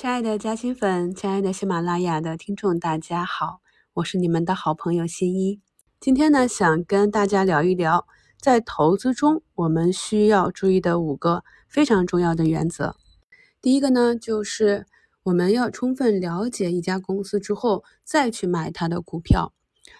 亲爱的嘉兴粉，亲爱的喜马拉雅的听众，大家好，我是你们的好朋友新一。今天呢，想跟大家聊一聊，在投资中我们需要注意的五个非常重要的原则。第一个呢，就是我们要充分了解一家公司之后，再去买它的股票。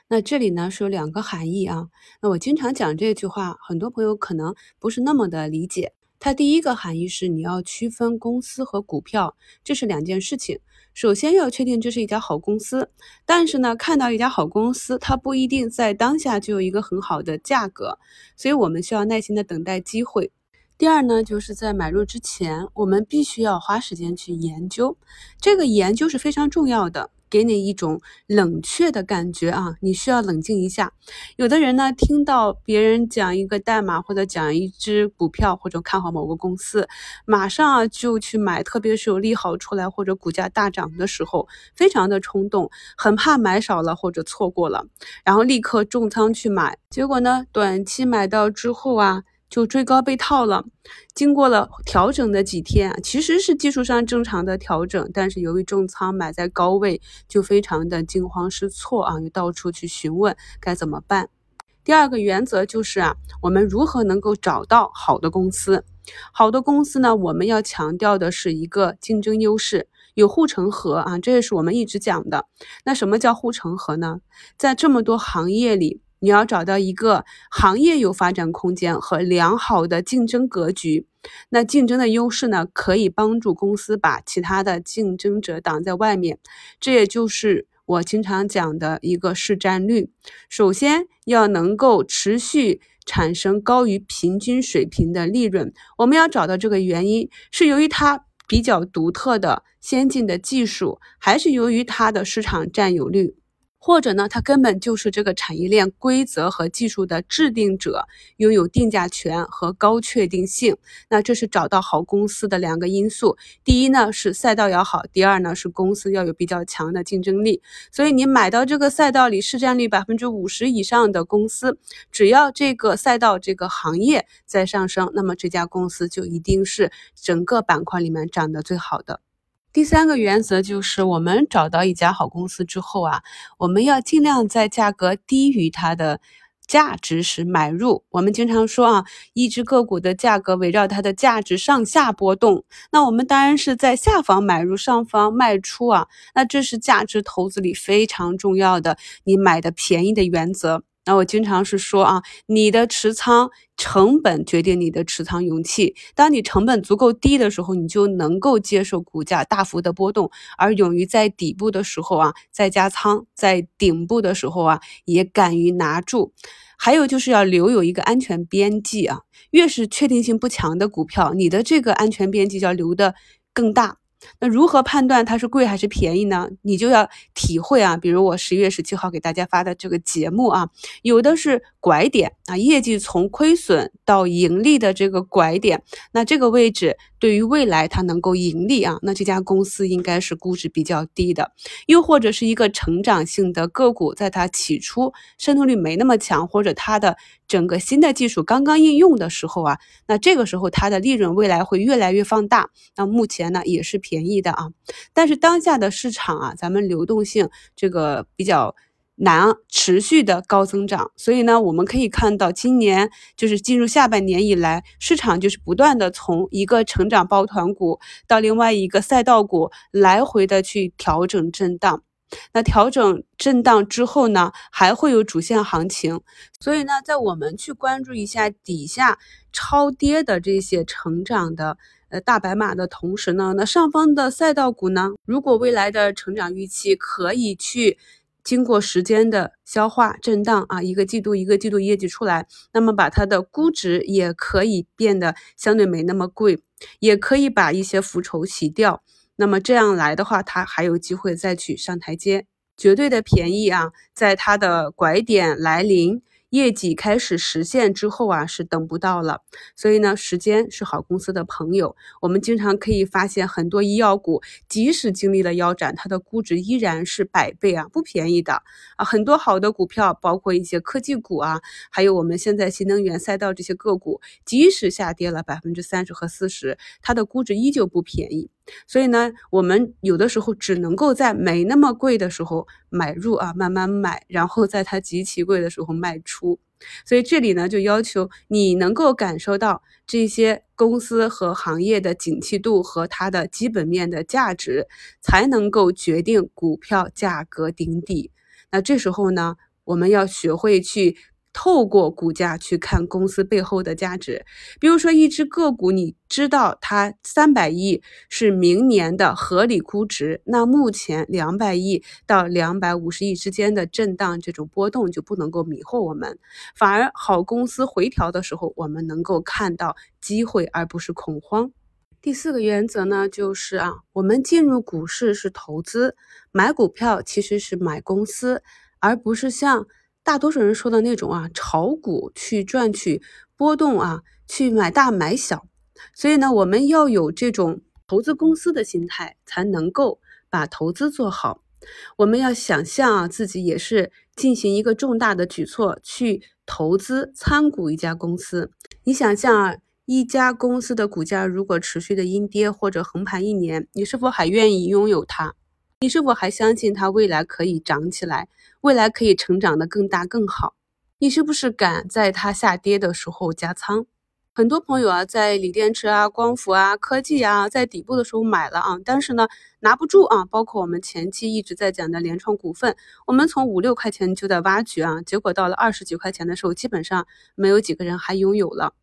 那这里呢是有两个含义啊。那我经常讲这句话，很多朋友可能不是那么的理解。它第一个含义是你要区分公司和股票，这是两件事情。首先要确定这是一家好公司，但是呢，看到一家好公司，它不一定在当下就有一个很好的价格，所以我们需要耐心的等待机会。第二呢，就是在买入之前，我们必须要花时间去研究，这个研究是非常重要的。给你一种冷却的感觉啊，你需要冷静一下。有的人呢，听到别人讲一个代码或者讲一只股票或者看好某个公司，马上啊就去买，特别是有利好出来或者股价大涨的时候，非常的冲动，很怕买少了或者错过了，然后立刻重仓去买，结果呢，短期买到之后啊。就追高被套了，经过了调整的几天，其实是技术上正常的调整，但是由于重仓买在高位，就非常的惊慌失措啊，又到处去询问该怎么办。第二个原则就是啊，我们如何能够找到好的公司？好的公司呢，我们要强调的是一个竞争优势，有护城河啊，这也是我们一直讲的。那什么叫护城河呢？在这么多行业里。你要找到一个行业有发展空间和良好的竞争格局，那竞争的优势呢，可以帮助公司把其他的竞争者挡在外面。这也就是我经常讲的一个市占率。首先要能够持续产生高于平均水平的利润。我们要找到这个原因，是由于它比较独特的先进的技术，还是由于它的市场占有率？或者呢，它根本就是这个产业链规则和技术的制定者，拥有定价权和高确定性。那这是找到好公司的两个因素。第一呢是赛道要好，第二呢是公司要有比较强的竞争力。所以你买到这个赛道里市占率百分之五十以上的公司，只要这个赛道这个行业在上升，那么这家公司就一定是整个板块里面涨得最好的。第三个原则就是，我们找到一家好公司之后啊，我们要尽量在价格低于它的价值时买入。我们经常说啊，一只个股的价格围绕它的价值上下波动，那我们当然是在下方买入，上方卖出啊。那这是价值投资里非常重要的，你买的便宜的原则。那我经常是说啊，你的持仓成本决定你的持仓勇气。当你成本足够低的时候，你就能够接受股价大幅的波动，而勇于在底部的时候啊再加仓，在顶部的时候啊也敢于拿住。还有就是要留有一个安全边际啊，越是确定性不强的股票，你的这个安全边际要留的更大。那如何判断它是贵还是便宜呢？你就要体会啊，比如我十一月十七号给大家发的这个节目啊，有的是拐点啊，业绩从亏损到盈利的这个拐点，那这个位置对于未来它能够盈利啊，那这家公司应该是估值比较低的。又或者是一个成长性的个股，在它起初渗透率没那么强，或者它的整个新的技术刚刚应用的时候啊，那这个时候它的利润未来会越来越放大。那目前呢也是便宜的啊，但是当下的市场啊，咱们流动性这个比较难持续的高增长，所以呢，我们可以看到今年就是进入下半年以来，市场就是不断的从一个成长抱团股到另外一个赛道股来回的去调整震荡。那调整震荡之后呢，还会有主线行情，所以呢，在我们去关注一下底下超跌的这些成长的。呃，大白马的同时呢，那上方的赛道股呢，如果未来的成长预期可以去经过时间的消化震荡啊，一个季度一个季度业绩出来，那么把它的估值也可以变得相对没那么贵，也可以把一些浮筹洗掉，那么这样来的话，它还有机会再去上台阶，绝对的便宜啊，在它的拐点来临。业绩开始实现之后啊，是等不到了。所以呢，时间是好公司的朋友。我们经常可以发现，很多医药股即使经历了腰斩，它的估值依然是百倍啊，不便宜的啊。很多好的股票，包括一些科技股啊，还有我们现在新能源赛道这些个股，即使下跌了百分之三十和四十，它的估值依旧不便宜。所以呢，我们有的时候只能够在没那么贵的时候买入啊，慢慢买，然后在它极其贵的时候卖出。所以这里呢，就要求你能够感受到这些公司和行业的景气度和它的基本面的价值，才能够决定股票价格顶底。那这时候呢，我们要学会去。透过股价去看公司背后的价值，比如说一只个股，你知道它三百亿是明年的合理估值，那目前两百亿到两百五十亿之间的震荡，这种波动就不能够迷惑我们，反而好公司回调的时候，我们能够看到机会而不是恐慌。第四个原则呢，就是啊，我们进入股市是投资，买股票其实是买公司，而不是像。大多数人说的那种啊，炒股去赚取波动啊，去买大买小，所以呢，我们要有这种投资公司的心态，才能够把投资做好。我们要想象啊，自己也是进行一个重大的举措，去投资参股一家公司。你想象啊，一家公司的股价如果持续的阴跌或者横盘一年，你是否还愿意拥有它？你是否还相信它未来可以涨起来？未来可以成长的更大更好，你是不是敢在它下跌的时候加仓？很多朋友啊，在锂电池啊、光伏啊、科技啊，在底部的时候买了啊，但是呢，拿不住啊。包括我们前期一直在讲的联创股份，我们从五六块钱就在挖掘啊，结果到了二十几块钱的时候，基本上没有几个人还拥有了。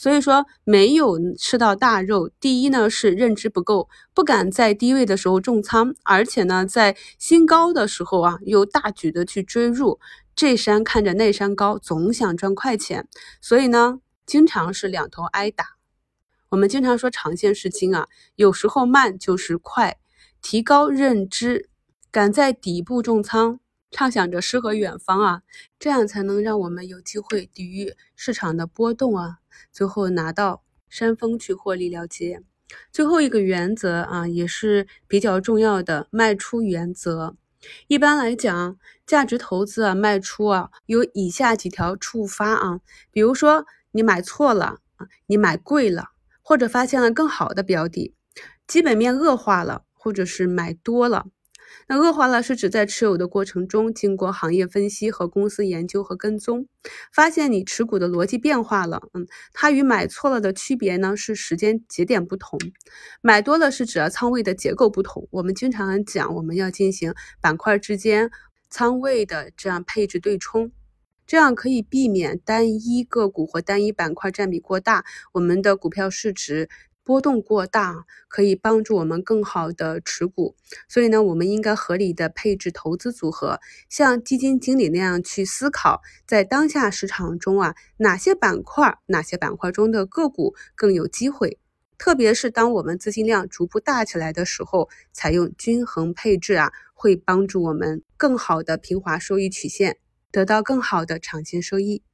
所以说没有吃到大肉，第一呢是认知不够，不敢在低位的时候重仓，而且呢在新高的时候啊又大举的去追入，这山看着那山高，总想赚快钱，所以呢经常是两头挨打。我们经常说长线是金啊，有时候慢就是快，提高认知，敢在底部重仓。畅想着诗和远方啊，这样才能让我们有机会抵御市场的波动啊，最后拿到山峰去获利了结。最后一个原则啊，也是比较重要的卖出原则。一般来讲，价值投资啊，卖出啊，有以下几条触发啊，比如说你买错了啊，你买贵了，或者发现了更好的标的，基本面恶化了，或者是买多了。那恶化了是指在持有的过程中，经过行业分析和公司研究和跟踪，发现你持股的逻辑变化了。嗯，它与买错了的区别呢是时间节点不同，买多了是指仓位的结构不同。我们经常讲，我们要进行板块之间仓位的这样配置对冲，这样可以避免单一个股或单一板块占比过大，我们的股票市值。波动过大可以帮助我们更好的持股，所以呢，我们应该合理的配置投资组合，像基金经理那样去思考，在当下市场中啊，哪些板块、哪些板块中的个股更有机会，特别是当我们资金量逐步大起来的时候，采用均衡配置啊，会帮助我们更好的平滑收益曲线，得到更好的长线收益。